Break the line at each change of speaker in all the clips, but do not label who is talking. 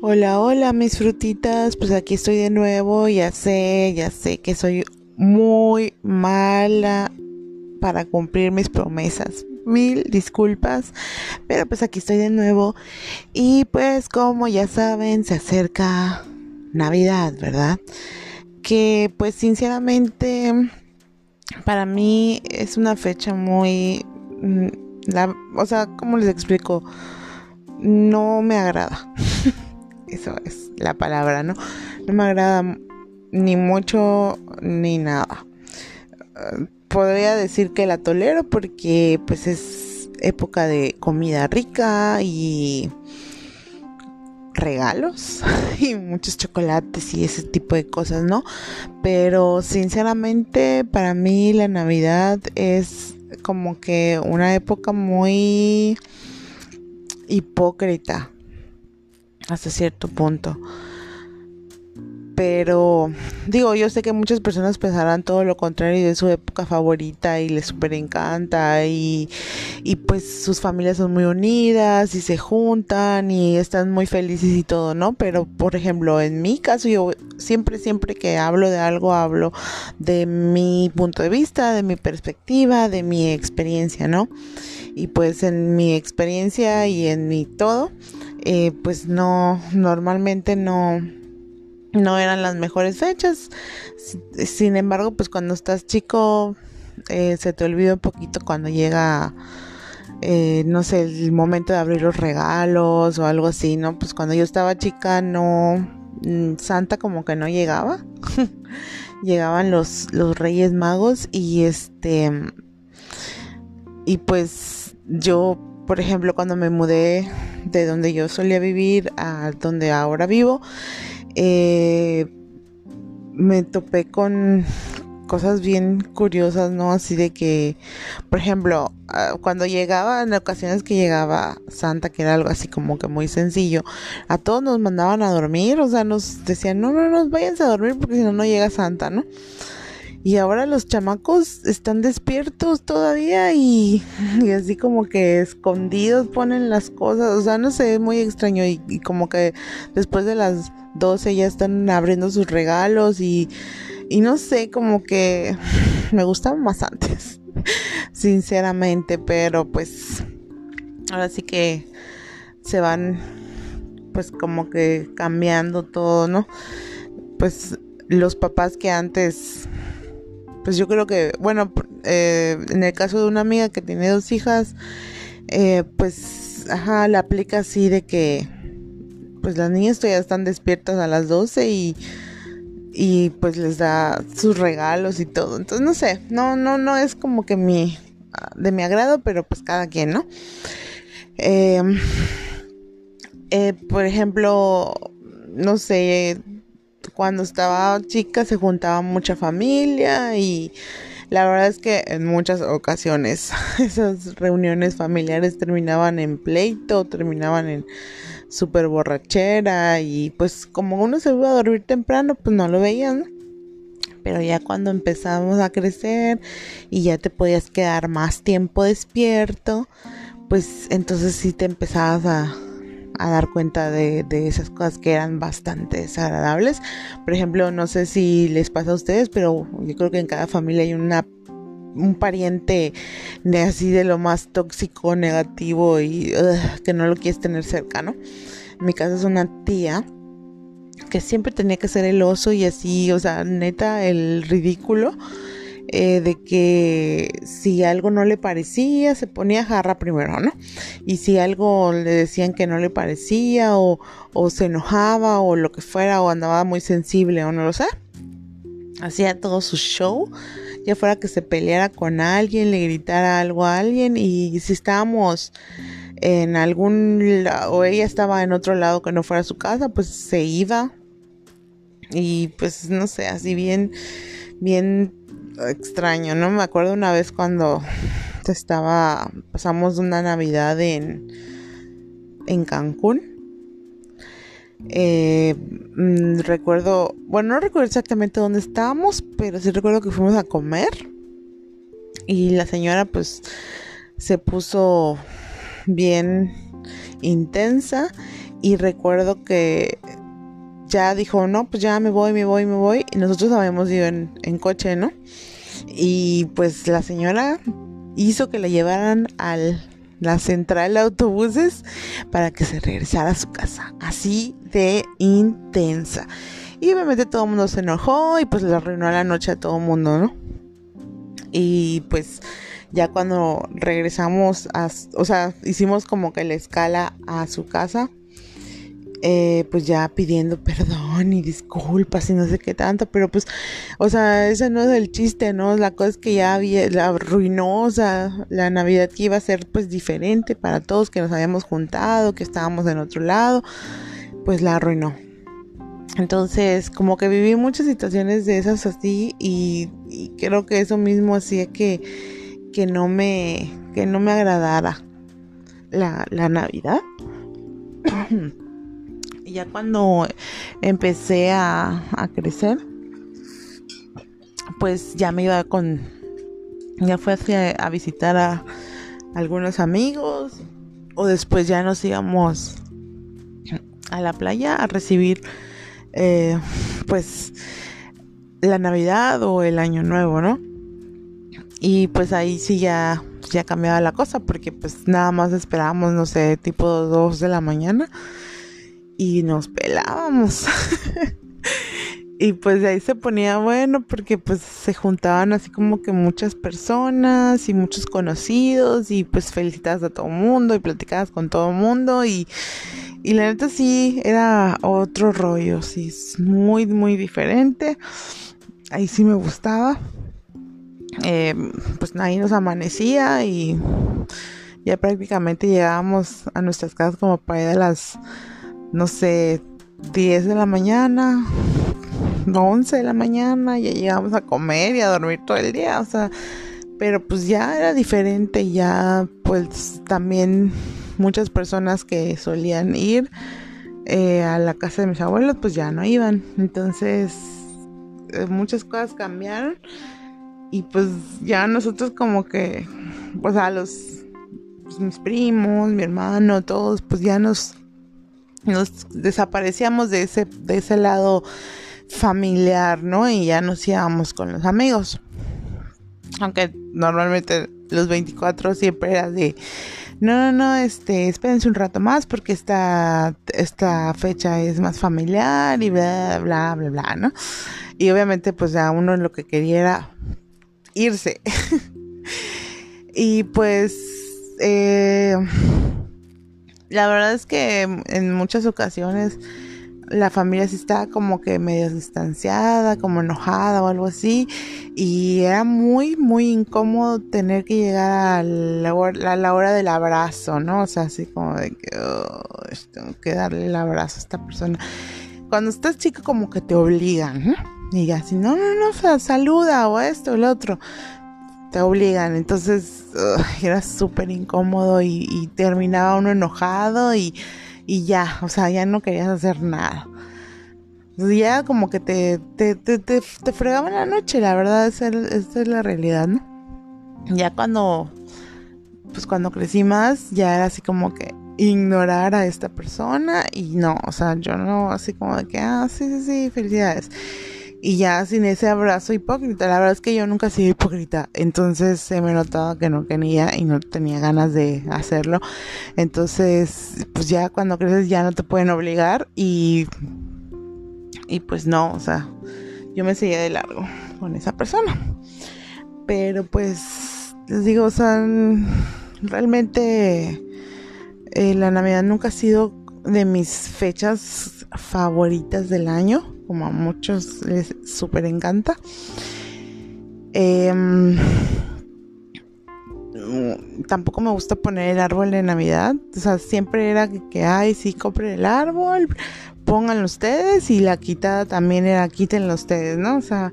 Hola, hola mis frutitas, pues aquí estoy de nuevo, ya sé, ya sé que soy muy mala para cumplir mis promesas. Mil disculpas, pero pues aquí estoy de nuevo y pues como ya saben se acerca Navidad, ¿verdad? Que pues sinceramente para mí es una fecha muy, mm, la, o sea, ¿cómo les explico? No me agrada. Eso es la palabra, ¿no? No me agrada ni mucho ni nada. podría decir que la tolero porque pues es época de comida rica y regalos y muchos chocolates y ese tipo de cosas, ¿no? Pero sinceramente para mí la Navidad es como que una época muy hipócrita hasta cierto punto. Pero digo, yo sé que muchas personas pensarán todo lo contrario de su época favorita y les super encanta y, y pues sus familias son muy unidas y se juntan y están muy felices y todo, ¿no? Pero por ejemplo, en mi caso yo siempre, siempre que hablo de algo, hablo de mi punto de vista, de mi perspectiva, de mi experiencia, ¿no? Y pues en mi experiencia y en mi todo, eh, pues no, normalmente no, no eran las mejores fechas. Sin embargo, pues cuando estás chico, eh, se te olvida un poquito cuando llega, eh, no sé, el momento de abrir los regalos o algo así, ¿no? Pues cuando yo estaba chica, no, mm, Santa como que no llegaba. Llegaban los, los Reyes Magos y este, y pues yo por ejemplo, cuando me mudé de donde yo solía vivir a donde ahora vivo, eh, me topé con cosas bien curiosas, ¿no? Así de que, por ejemplo, ah, cuando llegaba, en ocasiones que llegaba Santa, que era algo así como que muy sencillo, a todos nos mandaban a dormir, o sea, nos decían, no, no, no, váyanse a dormir porque si no, no llega Santa, ¿no? Y ahora los chamacos están despiertos todavía y, así como que escondidos ponen las cosas. O sea, no sé, muy extraño. Y, como que después de las 12 ya están abriendo sus regalos y, y no sé, como que me gustaba más antes, sinceramente. Pero pues ahora sí que se van pues como que cambiando todo, ¿no? Pues los papás que antes pues yo creo que, bueno, eh, en el caso de una amiga que tiene dos hijas, eh, pues, ajá, la aplica así de que, pues las niñas todavía están despiertas a las 12 y, y pues les da sus regalos y todo. Entonces, no sé, no, no, no es como que mi, de mi agrado, pero pues cada quien, ¿no? Em, eh, por ejemplo, no sé, cuando estaba chica se juntaba mucha familia y la verdad es que en muchas ocasiones esas reuniones familiares terminaban en pleito, terminaban en super borrachera y pues como uno se iba a dormir temprano pues no lo veían. Pero ya cuando empezamos a crecer y ya te podías quedar más tiempo despierto, pues entonces sí te empezabas a, a dar cuenta de, esas cosas que eran bastante desagradables. Por ejemplo, no sé si les pasa a ustedes, pero yo creo que en cada familia hay una un pariente de así de lo más tóxico, negativo y que no lo quieres tener cerca, ¿no? En mi caso es una tía que siempre tenía que ser el oso y así, o sea, neta, el ridículo eh, de que si algo no le parecía, se ponía jarra primero, ¿no? Y si algo le decían que no le parecía o, o se enojaba o lo que fuera o andaba muy sensible o no lo sé, hacía todo su show, ya fuera que se peleara con alguien, le gritara algo a alguien y si estábamos en algún o ella estaba en otro lado que no fuera su casa, pues se iba y pues no sé, así bien bien extraño, ¿no? Me acuerdo una vez cuando estaba, pasamos una Navidad en, en Cancún. Eh, mm, recuerdo, bueno, no recuerdo exactamente dónde estábamos, pero sí recuerdo que fuimos a comer y la señora pues se puso bien intensa y recuerdo que ya dijo, no, pues ya me voy, me voy, me voy. Y nosotros habíamos ido en, en coche, ¿no? Y pues la señora hizo que la llevaran a la central de autobuses para que se regresara a su casa. Así de intensa. Y obviamente todo el mundo se enojó y pues le arruinó la noche a todo el mundo, ¿no? Y pues ya cuando regresamos, a, o sea, hicimos como que la escala a su casa eh, pues ya pidiendo perdón y disculpas y no sé qué tanto, pero pues, o sea, ese no es el chiste, ¿no? La cosa es que ya había, la sea, la Navidad que iba a ser pues diferente para todos que nos habíamos juntado, que estábamos en otro lado, pues la arruinó. Entonces, como que viví muchas situaciones de esas así y, creo que eso mismo hacía que, que no me, que no me agradara la, la Navidad. Y ya cuando empecé a, crecer, pues ya me iba con, ya fue a visitar a algunos amigos o después ya nos íbamos a la playa a recibir eh, pues la Navidad o el Año Nuevo, ¿no? Y pues ahí sí ya, ya cambiaba la cosa porque pues nada más esperábamos, no sé, tipo 2 de la mañana y nos pelábamos. y pues de ahí se ponía bueno porque pues se juntaban así como que muchas personas y muchos conocidos y pues felicitabas a todo el mundo y platicabas con todo el mundo y, y la neta sí era otro rollo, sí, es muy muy diferente. Ahí sí me gustaba. Eh, pues ahí nos amanecía y ya prácticamente llegábamos a nuestras casas como para ir a las no sé, 10 de la mañana, 11 de la mañana, ya llegamos a comer y a dormir todo el día, o sea, pero pues ya era diferente, ya pues también muchas personas que solían ir eh, a la casa de mis abuelos pues ya no iban, entonces eh, muchas cosas cambiaron y pues ya nosotros como que, pues a los, pues, mis primos, mi hermano, todos pues ya nos nos desaparecíamos de ese, de ese lado familiar, ¿no? Y ya nos íbamos con los amigos. Aunque normalmente los 24 siempre era de, no, no, no, este, espérense un rato más porque esta, esta fecha es más familiar y bla, bla, bla, bla, ¿no? Y obviamente pues a uno lo que quería era irse. y pues, eh, la verdad es que en muchas ocasiones la familia sí estaba como que medio distanciada, como enojada o algo así. Y era muy, muy incómodo tener que llegar a la, hora, del abrazo, ¿no? O sea, así como de que oh, tengo que darle el abrazo a esta persona. Cuando estás chico como que te obligan, ¿no? Y así, no, no, no, saluda o esto o el otro te obligan. Entonces era súper incómodo y, terminaba uno enojado y, ya, o sea, ya no querías hacer nada. Ya como que te, te, te, te, fregaban la noche, la verdad, esa, esa es la realidad, ¿no? Ya cuando, pues cuando crecí más, ya era así como que ignorar a esta persona y no, o sea, yo no, así como de que, ah, sí, sí, sí, felicidades y ya sin ese abrazo hipócrita. La verdad es que yo nunca he sido hipócrita, entonces se me notaba que no quería y no tenía ganas de hacerlo. Entonces, pues ya cuando creces ya no te pueden obligar y y pues no, o sea, yo me seguía de largo con esa persona. Pero pues les digo, o sea, realmente eh, la Navidad nunca ha sido de mis fechas favoritas del año como a muchos les súper encanta. Em, tampoco me gusta poner el árbol de Navidad. O sea, siempre era que, ay, sí, compren el árbol, pónganlo ustedes y la quitada también era quítenlo ustedes, ¿no? O sea,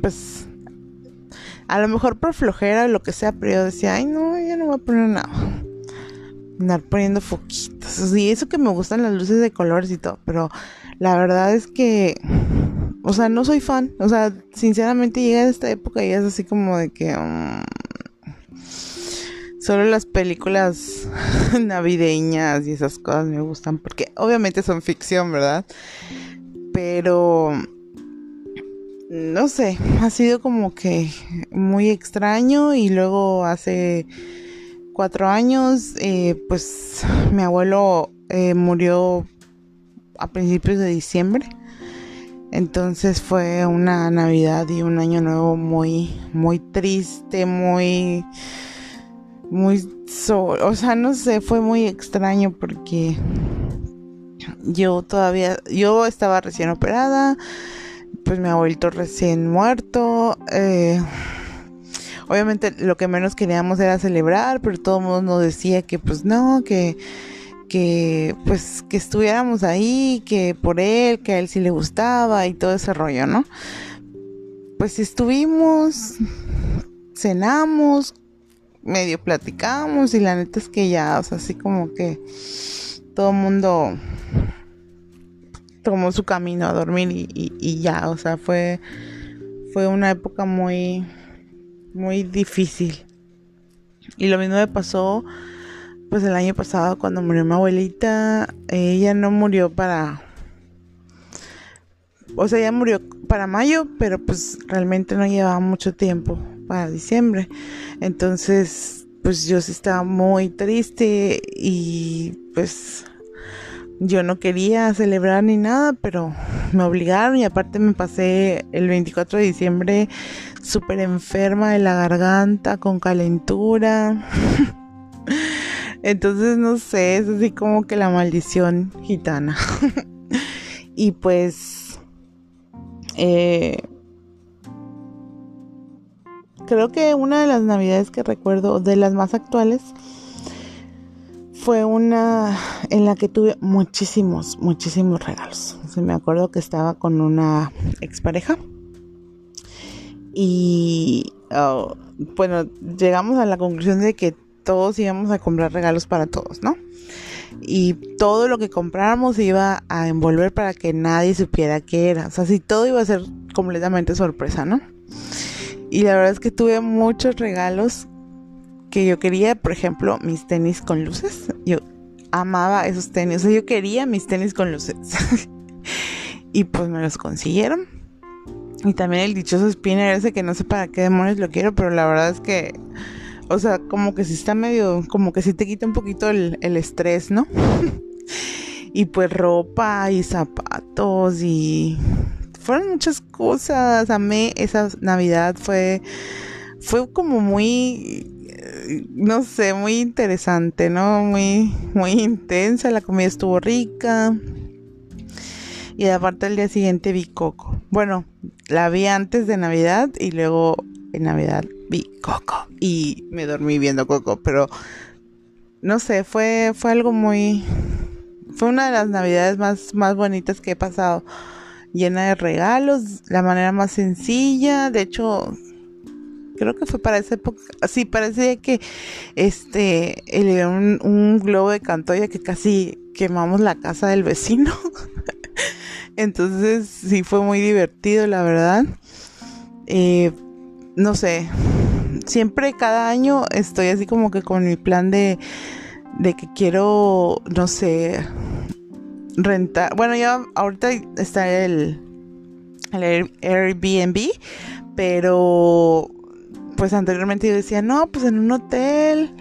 pues a lo mejor por flojera o lo que sea, pero yo decía, ay, no, yo no voy a poner nada. Andar poniendo foquitos. Y eso que me gustan las luces de colores y todo, pero la verdad es que, o sea, no soy fan. O sea, sinceramente llega esta época y es así como de que... Um, Solo las películas navideñas y esas cosas me gustan porque obviamente son ficción, ¿verdad? Pero no sé, ha sido como que muy extraño y luego hace cuatro años, eh, pues mi abuelo eh, murió a principios de diciembre. Entonces fue una Navidad y un año nuevo muy, muy triste, muy, muy, o sea, no sé, fue muy extraño porque yo todavía, yo estaba recién operada, pues mi abuelito recién muerto, eh, obviamente lo que menos queríamos era celebrar, pero todo el mundo nos decía que pues no, que que pues que estuviéramos ahí, que por él, que a él sí le gustaba y todo ese rollo, ¿no? Pues estuvimos, cenamos, medio platicamos y la neta es que ya, o sea, así como que todo el mundo tomó su camino a dormir y, y ya, o sea, fue, fue una época muy, muy difícil. Y lo mismo me pasó pues el año pasado cuando murió mi abuelita, ella no murió para... O sea, ella murió para mayo, pero pues realmente no llevaba mucho tiempo para diciembre. Entonces, pues yo sí estaba muy triste y pues yo no quería celebrar ni nada, pero me obligaron y aparte me pasé el 24 de diciembre súper enferma de la garganta, con calentura. Entonces, no sé, es así como que la maldición gitana. y pues, eh, creo que una de las navidades que recuerdo, de las más actuales, fue una en la que tuve muchísimos, muchísimos regalos. me acuerdo que estaba con una expareja y oh, bueno, llegamos a la conclusión de que todos íbamos a comprar regalos para todos, ¿no? Y todo lo que compráramos iba a envolver para que nadie supiera qué era. O sea, si todo iba a ser completamente sorpresa, ¿no? Y la verdad es que tuve muchos regalos que yo quería, por ejemplo, mis tenis con luces. Yo amaba esos tenis, o sea, yo quería mis tenis con luces. y pues me los consiguieron. Y también el dichoso spinner ese que no sé para qué demonios lo quiero, pero la verdad es que o sea, como que sí está medio, como que sí te quita un poquito el, estrés, ¿no? y pues ropa y zapatos y fueron muchas cosas. A mí esa Navidad fue, fue como muy, no sé, muy interesante, ¿no? Muy, muy intensa. La comida estuvo rica. Y aparte el día siguiente vi Coco. Bueno, la vi antes de Navidad y luego en Navidad vi Coco y me dormí viendo Coco, pero no sé, fue, fue algo muy... Fue una de las navidades más, más bonitas que he pasado. Llena de regalos, la manera más sencilla. De hecho, creo que fue para esa época. Sí, parecía que este un, un globo de cantoya que casi quemamos la casa del vecino. Entonces sí fue muy divertido, la verdad. Eh, no sé, siempre cada año estoy así como que con mi plan de, de que quiero, no sé, rentar. Bueno, ya ahorita está el, el Airbnb, pero pues anteriormente yo decía, no, pues en un hotel.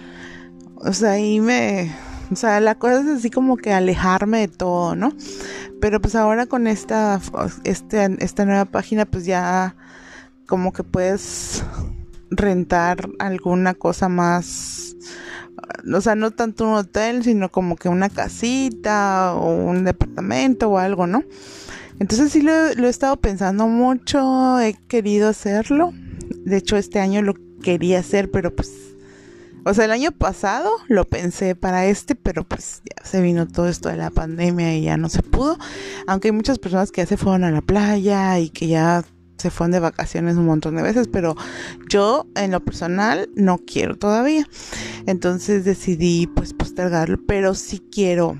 O sea, ahí me... O sea, la cosa es así como que alejarme de todo, ¿no? Pero pues ahora con esta, este, esta nueva página, pues ya como que puedes rentar alguna cosa más, o sea, no tanto un hotel, sino como que una casita o un departamento o algo, ¿no? Entonces sí lo, he estado pensando mucho, he querido hacerlo. De hecho, este año lo quería hacer, pero pues, o sea, el año pasado lo pensé para este, pero pues ya se vino todo esto de la pandemia y ya no se pudo. Aunque hay muchas personas que ya se fueron a la playa y que ya se fueron de vacaciones un montón de veces, pero yo en lo personal no quiero todavía. Entonces decidí pues postergarlo, pero sí quiero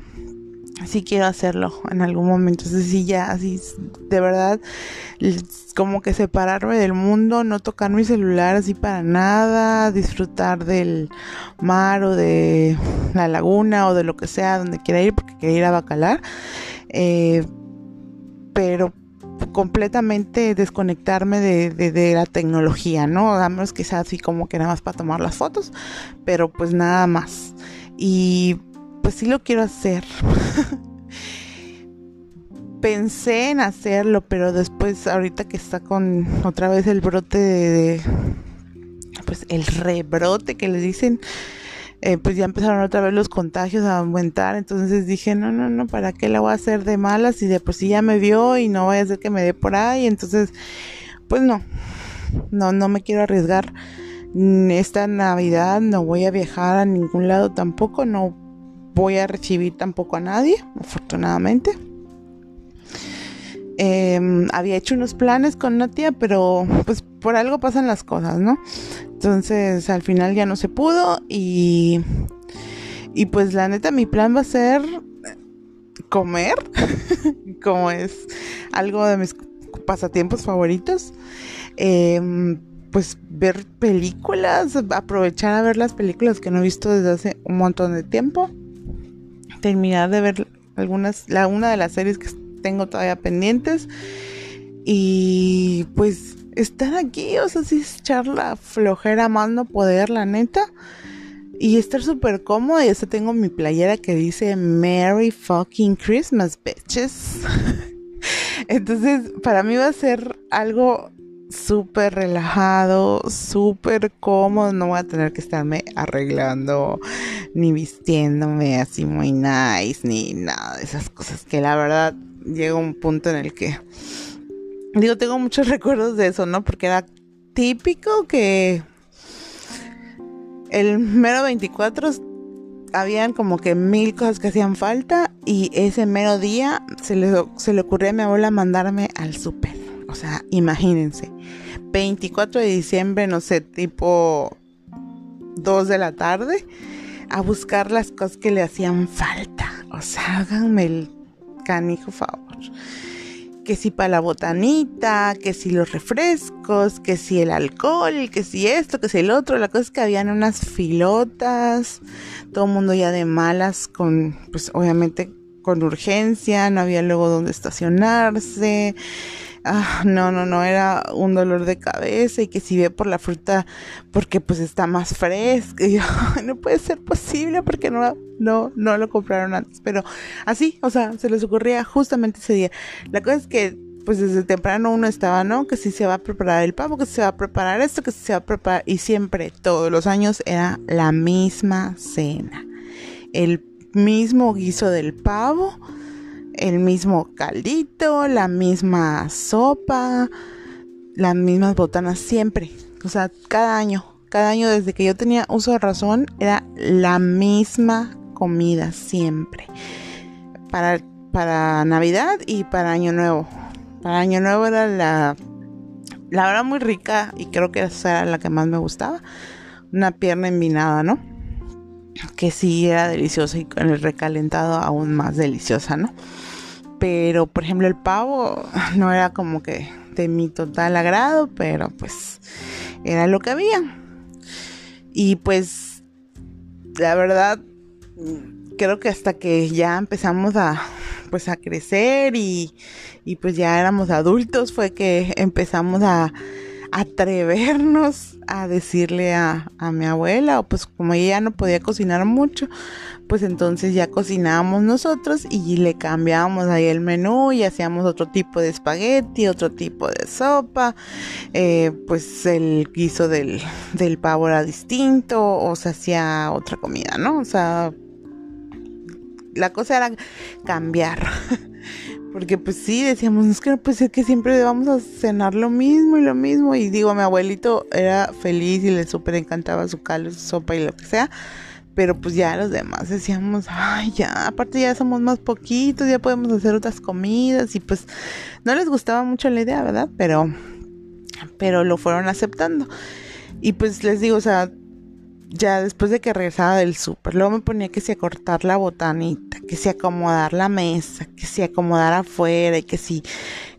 sí quiero hacerlo en algún momento. Entonces sí, ya, así, de verdad, como que separarme del mundo, no tocar mi celular así para nada, disfrutar del mar o de la laguna o de lo que sea donde quiera ir, porque quiero ir a Bacalar. Eh, pero completamente desconectarme de, de, la tecnología, ¿no? A menos que así como que nada más para tomar las fotos, pero pues nada más. Y pues sí lo quiero hacer. Pensé en hacerlo, pero después, ahorita que está con otra vez el brote de, pues el rebrote que le dicen, eh, pues ya empezaron otra vez los contagios a aumentar. Entonces dije, no, no, no, ¿para qué la voy a hacer de malas? Y de por sí ya me vio y no vaya a ser que me dé por ahí. Entonces, pues no, no, no me quiero arriesgar. Esta Navidad no voy a viajar a ningún lado tampoco, no voy a recibir tampoco a nadie, afortunadamente. Em, había hecho unos planes con una tía, pero pues por algo pasan las cosas, ¿no? Entonces al final ya no se pudo y, y pues la neta mi plan va a ser comer, como es algo de mis pasatiempos favoritos. Em, pues ver películas, aprovechar a ver las películas que no he visto desde hace un montón de tiempo terminar de ver algunas, la una de las series que tengo todavía pendientes. Y pues estar aquí, o sea, sí echar la flojera más no poder, la neta. Y estar súper cómoda. Y hasta tengo mi playera que dice Merry fucking Christmas, bitches. Entonces, para mí va a ser algo súper relajado, súper cómodo. No voy a tener que estarme arreglando ni vistiéndome así muy nice, ni nada de esas cosas que la verdad llega un punto en el que digo, tengo muchos recuerdos de eso, ¿no? Porque era típico que el mero 24 habían como que mil cosas que hacían falta y ese mero día se le, se le ocurrió a mi abuela mandarme al súper. O sea, imagínense. 24 de diciembre, no sé, tipo 2 de la tarde, a buscar las cosas que le hacían falta. O sea, háganme el canijo favor. Que si para la botanita, que si los refrescos, que si el alcohol, que si esto, que si el otro. La cosa es que habían unas filotas, todo el mundo ya de malas, con, pues obviamente con urgencia, no había luego donde estacionarse ah, no, no, no, era un dolor de cabeza y que si ve por la fruta porque pues está más fresca. Y yo, no puede ser posible porque no, no, no lo compraron antes. Pero así, o sea, se les ocurría justamente ese día. La cosa es que pues desde temprano uno estaba, ¿no? Que si se va a preparar el pavo, que si se va a preparar esto, que si se va a preparar. Y siempre, todos los años, era la misma cena. El mismo guiso del pavo el mismo caldito, la misma sopa, las mismas botanas siempre. O sea, cada año, cada año desde que yo tenía uso de razón era la misma comida siempre. Para, para Navidad y para Año Nuevo. Para Año Nuevo era la, la verdad muy rica y creo que esa era la que más me gustaba. Una pierna envinada, ¿no? Que sí era deliciosa y con el recalentado aún más deliciosa, ¿no? Pero, por ejemplo, el pavo no era como que de mi total agrado, pero pues era lo que había. Y pues, la verdad, creo que hasta que ya empezamos a, pues a crecer y, y pues ya éramos adultos fue que empezamos a atrevernos a decirle a, a, mi abuela, o pues como ella no podía cocinar mucho, pues entonces ya cocinábamos nosotros y le cambiábamos ahí el menú y hacíamos otro tipo de espagueti, otro tipo de sopa, eh, pues el guiso del, del pavo era distinto o se hacía otra comida, ¿no? O sea, la cosa era cambiar. Porque pues sí, decíamos, es que no puede ser que siempre vamos a cenar lo mismo y lo mismo. Y digo, mi abuelito era feliz y le súper encantaba su caldo, su sopa y lo que sea. Pero pues ya los demás decíamos, ay, ya, aparte ya somos más poquitos, ya podemos hacer otras comidas. Y pues no les gustaba mucho la idea, ¿verdad? Pero, pero lo fueron aceptando. Y pues les digo, o sea, ya después de que regresaba del súper, luego me ponía que si a cortar la botanita, que si acomodar la mesa, que si acomodar afuera y que si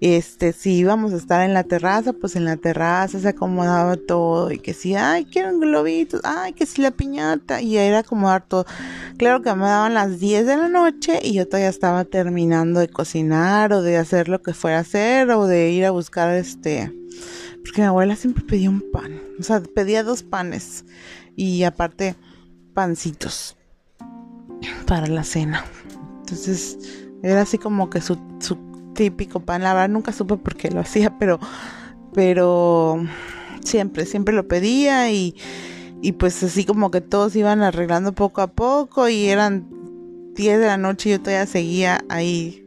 este si íbamos a estar en la terraza, pues en la terraza se acomodaba todo y que si ay, quiero globitos, ay, que si la piñata y era acomodar todo. Claro que me daban las 10 de la noche y yo todavía estaba terminando de cocinar o de hacer lo que fuera a hacer o de ir a buscar este porque mi abuela siempre pedía un pan, o sea, pedía dos panes y aparte pancitos para la cena. Entonces era así como que su, su típico pan. La verdad nunca supe por qué lo hacía, pero, pero siempre, siempre lo pedía y, y pues así como que todos iban arreglando poco a poco y eran 10 de la noche y yo todavía seguía ahí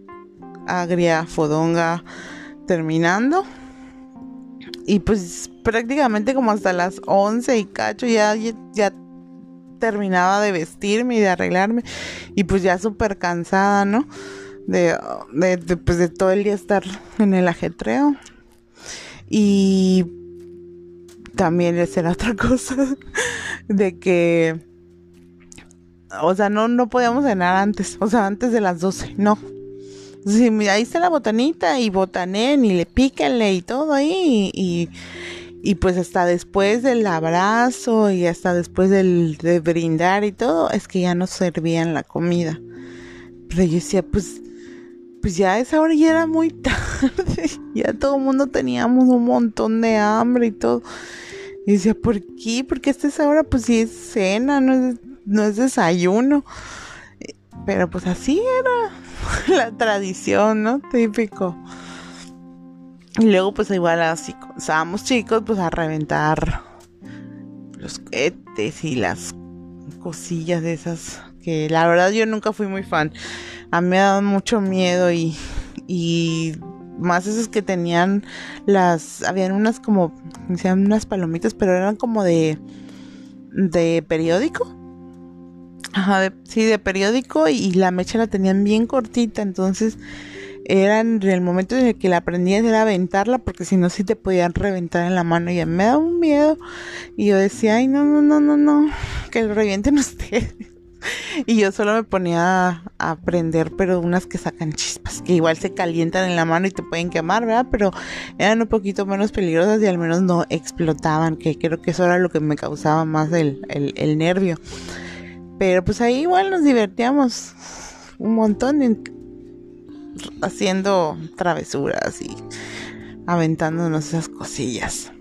agria, fodonga, terminando. Y pues prácticamente como hasta las 11 y cacho ya, ya terminaba de vestirme y de arreglarme. Y pues ya súper cansada, ¿no? De, de, pues de todo el día estar en el ajetreo. Y también esa era otra cosa. De que... O sea, no, no podíamos cenar antes. O sea, antes de las 12. No Sí, ahí está la botanita y botanen y le píquenle y todo ahí y, y, pues hasta después del abrazo y hasta después del, de brindar y todo, es que ya nos servían la comida. Pero yo decía, pues, pues ya esa hora ya era muy tarde, ya todo el mundo teníamos un montón de hambre y todo. Y decía, ¿por qué? Porque esta es ahora, pues sí es cena, no es, no es desayuno. Pero pues así era la tradición, ¿no? Típico. Y luego pues igual así, estábamos chicos, pues a reventar los cohetes y las cosillas de esas que la verdad yo nunca fui muy fan. A mí me dado mucho miedo y, y más esos que tenían las, habían unas como, decían unas palomitas, pero eran como de, de periódico Ajá, sí, de periódico y, la mecha la tenían bien cortita, entonces era en el momento en el que la aprendías era aventarla porque si no sí te podían reventar en la mano y me da un miedo y yo decía, ay no, no, no, no, no, que lo revienten ustedes. Y yo solo me ponía a, aprender, pero unas que sacan chispas, que igual se calientan en la mano y te pueden quemar, ¿verdad? Pero eran un poquito menos peligrosas y al menos no explotaban, que creo que eso era lo que me causaba más el, el, el nervio. Pero pues ahí igual nos divertíamos un montón haciendo travesuras y aventándonos esas cosillas.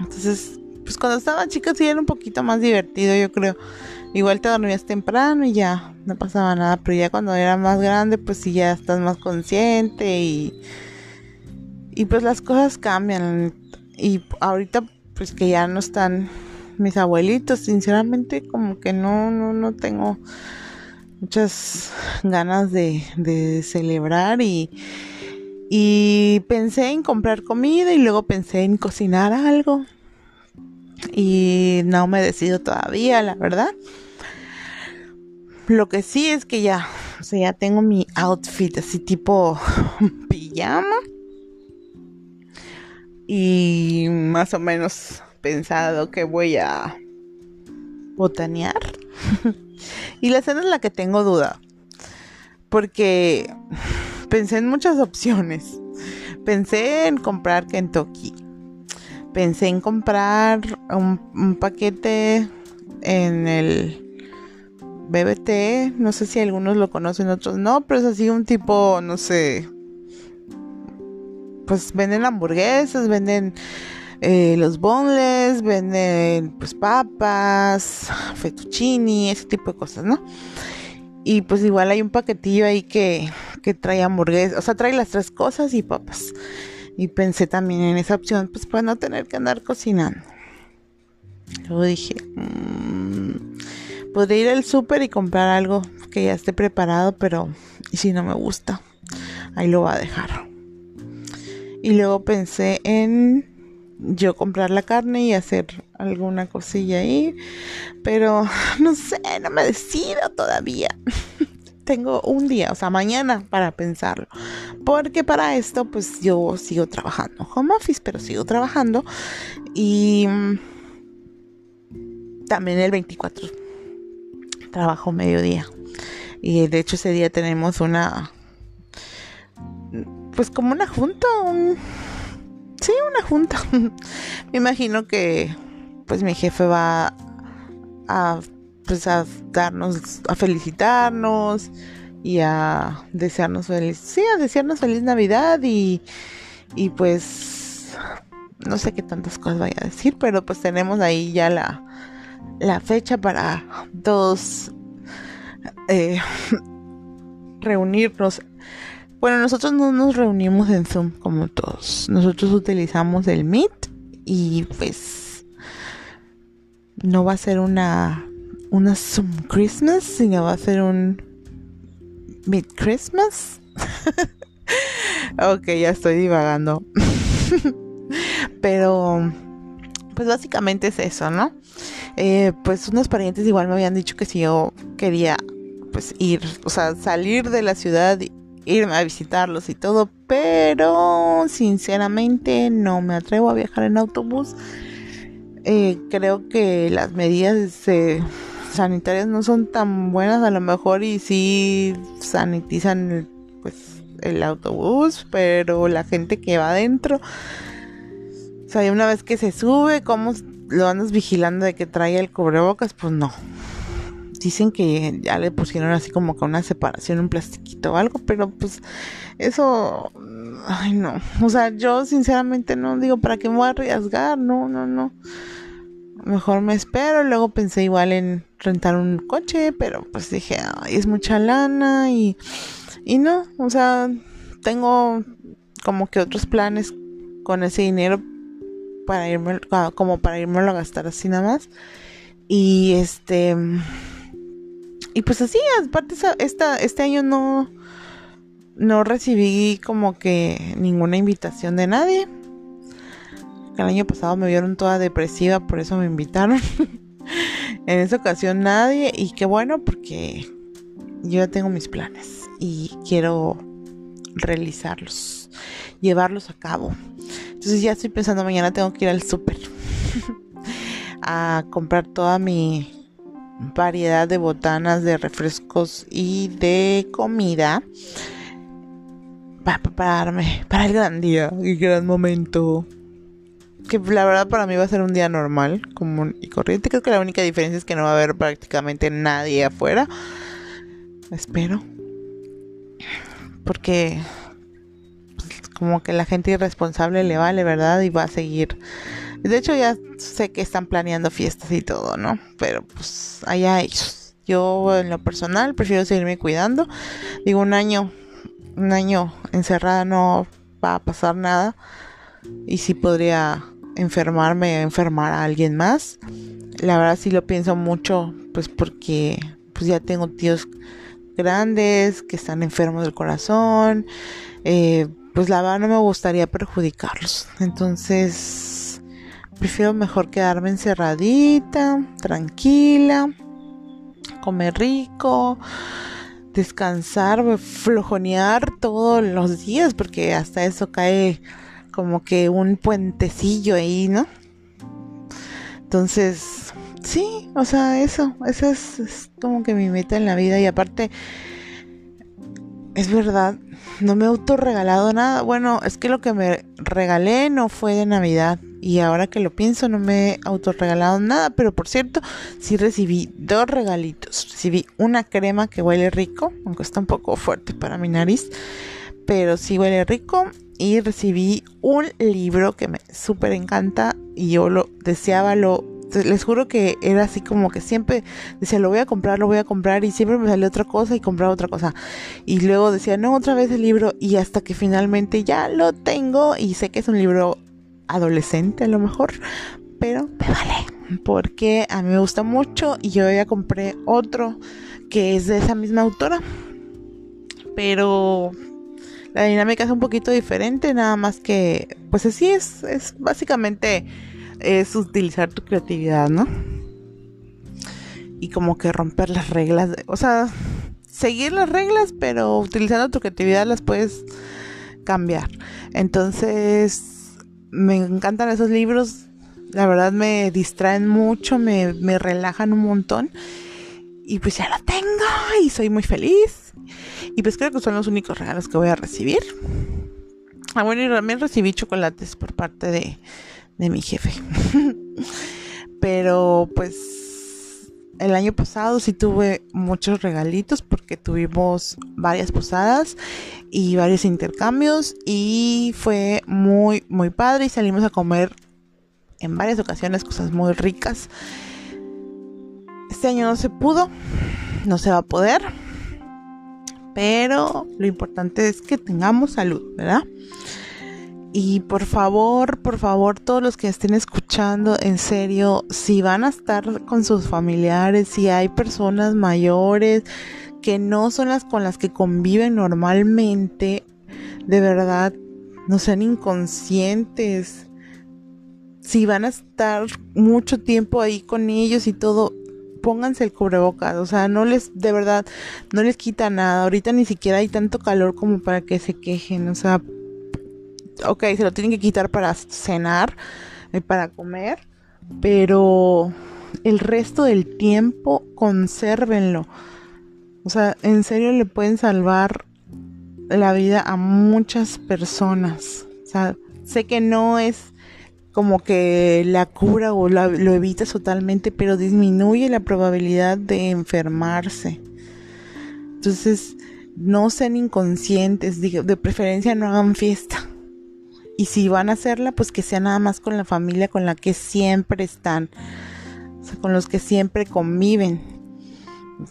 Entonces, pues cuando estaba chica sí era un poquito más divertido, yo creo. Igual te dormías temprano y ya no pasaba nada, pero ya cuando era más grande, pues sí ya estás más consciente y y pues las cosas cambian y ahorita pues que ya no están mis abuelitos. Sinceramente, como que no, no, no tengo muchas ganas de, de celebrar y, y pensé en comprar comida y luego pensé en cocinar algo. Y no me decido todavía, la verdad. Lo que sí es que ya, o sea, ya tengo mi outfit así tipo pijama. Y más o menos pensado que voy a botanear. y la cena es la que tengo duda. Porque pensé en muchas opciones. Pensé en comprar Kentucky. Pensé en comprar un, paquete en el BBT. No sé si algunos lo conocen, otros no, pero es así un tipo, no sé. Pues venden hamburguesas, venden eh, los boneless, venden pues papas, fettuccini, ese tipo de cosas, ¿no? Y pues igual hay un paquetillo ahí que, que trae hamburguesas, o sea, trae las tres cosas y papas. Y pensé también en esa opción, pues para no tener que andar cocinando. Luego dije, mmm, podría ir al súper y comprar algo que ya esté preparado, pero ¿y si no me gusta? Ahí lo va a dejar. Y luego pensé en yo comprar la carne y hacer alguna cosilla ahí. Pero no sé, no me decido todavía. Tengo un día, o sea, mañana para pensarlo. Porque para esto, pues yo sigo trabajando. Home office, pero sigo trabajando. Y también el 24 trabajo mediodía. Y de hecho ese día tenemos una, pues como una junta, un, sí, una junta. Me imagino que pues mi jefe va a, pues a darnos, a felicitarnos y a desearnos feliz, sí, a desearnos feliz Navidad y, y pues no sé qué tantas cosas vaya a decir, pero pues tenemos ahí ya la, la fecha para todos eh, reunirnos. Bueno, nosotros no nos reunimos en Zoom como todos. Nosotros utilizamos el Meet y pues no va a ser una una Zoom Christmas, sino va a ser un Meet Christmas. ok, ya estoy divagando. Pero pues básicamente es eso, ¿no? Eh, pues unos parientes igual me habían dicho que si yo quería pues ir, o sea, salir de la ciudad, irme a visitarlos y todo, pero sinceramente no me atrevo a viajar en autobús. Eh, creo que las medidas sanitarias no son tan buenas a lo mejor y sí sanitizan pues el autobús, pero la gente que va adentro, o sea, una vez que se sube, ¿cómo lo andas vigilando de que trae el cubrebocas, pues no. Dicen que ya le pusieron así como con una separación, un plastiquito o algo, pero pues eso, ay no. O sea, yo sinceramente no digo, ¿para qué me voy a arriesgar? No, no, no. Mejor me espero. Luego pensé igual en rentar un coche, pero pues dije, ay, es mucha lana y, y no. O sea, tengo como que otros planes con ese dinero para irme, como para irme a gastar así nada más. Y este, y pues así, aparte esta, este año no, no recibí como que ninguna invitación de nadie. El año pasado me vieron toda depresiva, por eso me invitaron. en esa ocasión nadie y qué bueno porque yo ya tengo mis planes y quiero realizarlos, llevarlos a cabo. Entonces ya estoy pensando, mañana tengo que ir al súper a comprar toda mi variedad de botanas, de refrescos y de comida para prepararme para el gran día y gran momento. Que la verdad para mí va a ser un día normal, común y corriente. Creo que la única diferencia es que no va a haber prácticamente nadie afuera. Espero. Porque como que la gente irresponsable le vale, ¿verdad? Y va a seguir. De hecho, ya sé que están planeando fiestas y todo, ¿no? Pero pues allá ellos. Yo en lo personal prefiero seguirme cuidando. Digo, un año, un año encerrada no va a pasar nada. Y sí podría enfermarme enfermar a alguien más. La verdad sí lo pienso mucho, pues porque pues ya tengo tíos grandes que están enfermos del corazón. Eh, pues la verdad no me gustaría perjudicarlos. Entonces, prefiero mejor quedarme encerradita, tranquila, comer rico, descansar, flojonear todos los días, porque hasta eso cae como que un puentecillo ahí, ¿no? Entonces, sí, o sea, eso, eso es, es como que mi meta en la vida y aparte, es verdad, no me he autorregalado nada. Bueno, es que lo que me regalé no fue de Navidad. Y ahora que lo pienso, no me he autorregalado nada. Pero por cierto, sí recibí dos regalitos. Recibí una crema que huele rico, aunque está un poco fuerte para mi nariz. Pero sí huele rico. Y recibí un libro que me súper encanta. Y yo lo deseaba, lo les juro que era así como que siempre decía, lo voy a comprar, lo voy a comprar y siempre me salió otra cosa y compraba otra cosa. Y luego decía, no, otra vez el libro y hasta que finalmente ya lo tengo y sé que es un libro adolescente a lo mejor, pero me vale, porque a mí me gusta mucho y yo ya compré otro que es de esa misma autora, pero la dinámica es un poquito diferente, nada más que, pues así es, es básicamente es utilizar tu creatividad, ¿no? Y como que romper las reglas, o sea, seguir las reglas, pero utilizando tu creatividad las puedes cambiar. Entonces, me encantan esos libros la verdad me distraen mucho, me, me relajan un montón. Y pues ya lo tengo y soy muy feliz. Y pues creo que son los únicos regalos que voy a recibir. Ah, bueno, y también recibí chocolates por parte de, de mi jefe. Pero pues el año pasado sí tuve muchos regalitos porque tuvimos varias posadas y varios intercambios y fue muy muy padre y salimos a comer en varias ocasiones cosas muy ricas. Este año no se pudo, no se va a poder, pero lo importante es que tengamos salud, ¿verdad? Y por favor, por favor, todos los que estén escuchando, en serio, si van a estar con sus familiares, si hay personas mayores que no son las con las que conviven normalmente, de verdad, no sean inconscientes. Si van a estar mucho tiempo ahí con ellos y todo, pónganse el cubrebocas, o sea, no les, de verdad, no les quita nada. Ahorita ni siquiera hay tanto calor como para que se quejen, o sea, ok, se lo tienen que quitar para cenar, y para comer, pero el resto del tiempo consérvenlo. O sea, en serio le pueden salvar la vida a muchas personas. O sea, sé que no es como que la cura o lo evitas totalmente, pero disminuye la probabilidad de enfermarse. Entonces, no sean inconscientes, de preferencia no hagan fiesta. Y si van a hacerla, pues que sea nada más con la familia con la que siempre están, o sea, con los que siempre conviven.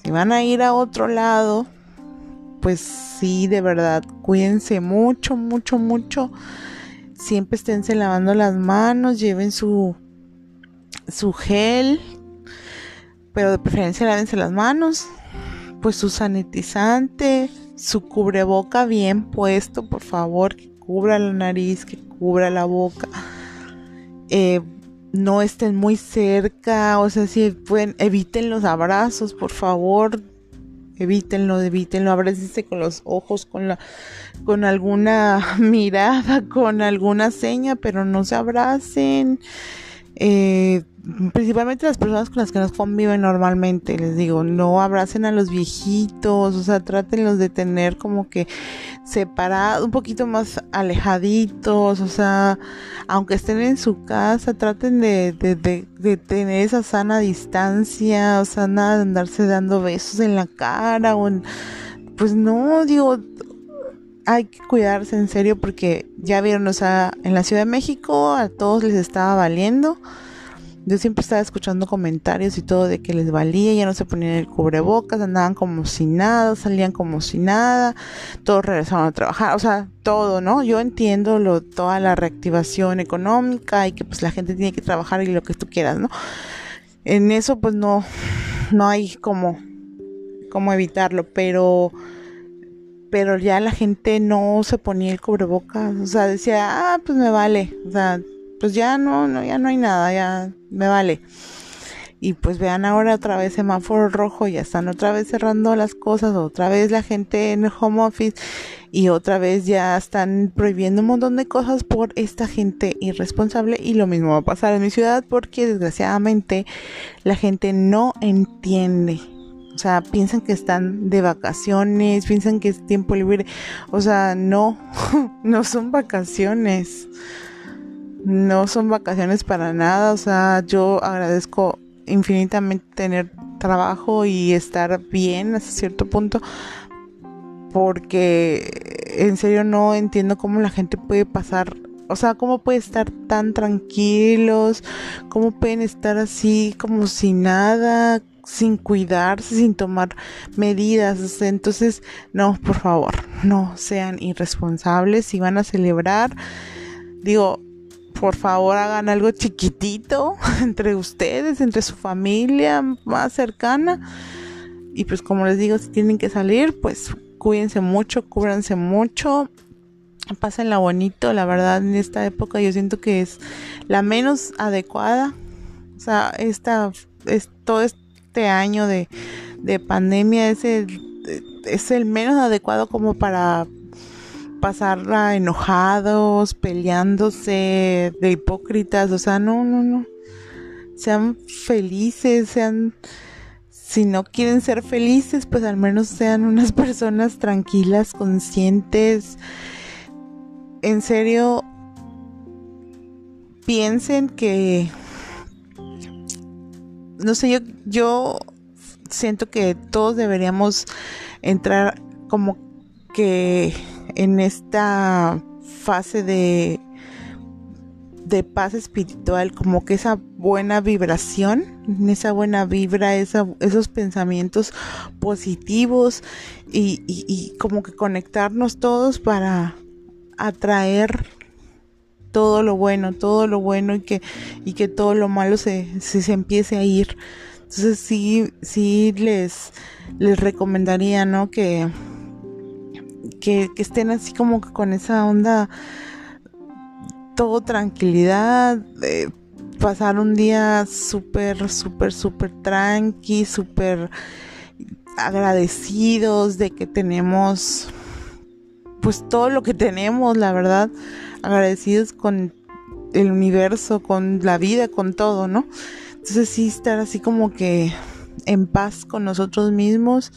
Si van a ir a otro lado, pues sí, de verdad, cuídense mucho, mucho, mucho. Siempre esténse lavando las manos, lleven su, su gel, pero de preferencia lávense las manos, pues su sanitizante, su cubreboca bien puesto, por favor, cubra la nariz, que cubra la boca. Eh, no estén muy cerca, o sea, si pueden, eviten los abrazos, por favor. Evítenlo, evítenlo, abrácense con los ojos, con la, con alguna mirada, con alguna seña, pero no se abracen. Eh, principalmente las personas con las que nos conviven normalmente, les digo, no abracen a los viejitos, o sea, trátenlos de tener como que separados, un poquito más alejaditos, o sea, aunque estén en su casa, traten de, de, tener esa sana distancia, o sea, nada de andarse dando besos en la cara, o en, pues no, digo, hay que cuidarse en serio porque ya vieron, o sea, en la Ciudad de México a todos les estaba valiendo. Yo siempre estaba escuchando comentarios y todo de que les valía, ya no se ponían el cubrebocas, andaban como si nada, salían como si nada, todos regresaban a trabajar, o sea, todo, ¿no? Yo entiendo lo, toda la reactivación económica y que pues la gente tiene que trabajar y lo que tú quieras, ¿no? En eso pues no, no hay como, como evitarlo, pero pero ya la gente no se ponía el cubrebocas, o sea, decía, ah, pues me vale, o sea, pues ya no, no, ya no hay nada, ya me vale. Y pues vean ahora otra vez semáforo rojo, ya están otra vez cerrando las cosas, otra vez la gente en el home office y otra vez ya están prohibiendo un montón de cosas por esta gente irresponsable y lo mismo va a pasar en mi ciudad porque desgraciadamente la gente no entiende o sea, piensan que están de vacaciones, piensan que es tiempo libre. O sea, no, no son vacaciones. No son vacaciones para nada. O sea, yo agradezco infinitamente tener trabajo y estar bien hasta cierto punto. Porque en serio no entiendo cómo la gente puede pasar o sea, ¿cómo puede estar tan tranquilos? ¿Cómo pueden estar así como sin nada? Sin cuidarse, sin tomar medidas. Entonces, no, por favor, no sean irresponsables. Si van a celebrar, digo, por favor hagan algo chiquitito entre ustedes, entre su familia más cercana. Y pues como les digo, si tienen que salir, pues cuídense mucho, cúbranse mucho, pásenla bonito. La verdad, en esta época yo siento que es la menos adecuada. O sea, esta, es, todo esto este año de, pandemia es el, menos adecuado como para pasarla enojados, peleándose, de hipócritas, o sea, no, no, no. sean felices, sean si no quieren ser felices, pues al menos sean unas personas tranquilas, conscientes. En serio, piensen que, no sé, yo, yo siento que todos deberíamos entrar como que en esta fase de de paz espiritual, como que esa buena vibración, esa buena vibra, esos pensamientos positivos y, como que conectarnos todos para atraer todo lo bueno, todo lo bueno y que, y que todo lo malo se, se, empiece a ir. Entonces sí, sí les, les recomendaría, ¿no? Que, que, estén así como que con esa onda todo tranquilidad, pasar un día súper, súper, súper tranqui, súper agradecidos de que tenemos pues todo lo que tenemos, la verdad, agradecidos con el universo, con la vida, con todo, ¿no? Entonces sí estar así como que en paz con nosotros mismos.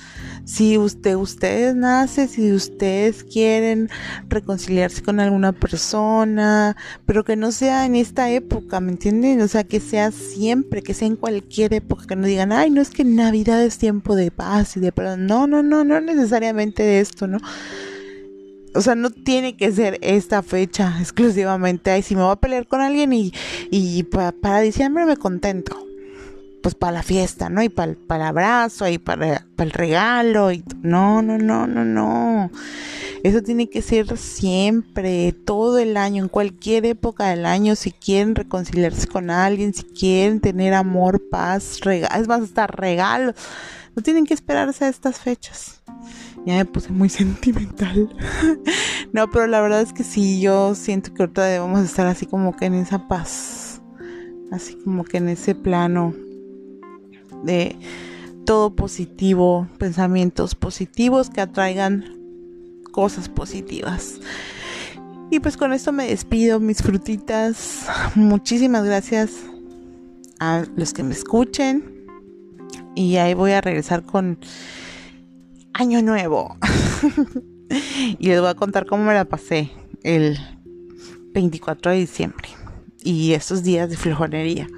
Si usted, ustedes nace, si ustedes quieren reconciliarse con alguna persona, pero que no sea en esta época, ¿me entienden? O sea, que sea siempre, que sea en cualquier época, que no digan, ay, no es que Navidad es tiempo de paz y de perdón. No, no, no, no necesariamente de esto, ¿no? O sea, no tiene que ser esta fecha exclusivamente. Ay, si me voy a pelear con alguien y, y para, para diciembre me contento pues para la fiesta, ¿no? Y para el, abrazo, y para, para el regalo, y no, no, no, no, no. Eso tiene que ser siempre, todo el año, en cualquier época del año, si quieren reconciliarse con alguien, si quieren tener amor, paz, regalos, es más, hasta regalos. No tienen que esperarse a estas fechas. Ya me puse muy sentimental. no, pero la verdad es que sí, yo siento que ahorita debemos estar así como que en esa paz. Así como que en ese plano de todo positivo, pensamientos positivos que atraigan cosas positivas. Y pues con esto me despido, mis frutitas. Muchísimas gracias a los que me escuchen. Y ahí voy a regresar con Año Nuevo. y les voy a contar cómo me la pasé el 24 de diciembre. Y estos días de flojonería.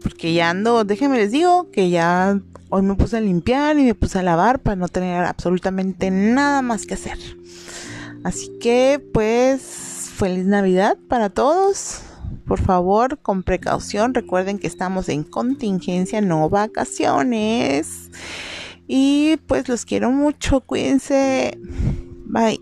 Porque ya ando, déjenme les digo que ya hoy me puse a limpiar y me puse a lavar para no tener absolutamente nada más que hacer. Así que pues feliz Navidad para todos. Por favor, con precaución, recuerden que estamos en contingencia, no vacaciones. Y pues los quiero mucho, cuídense. Bye.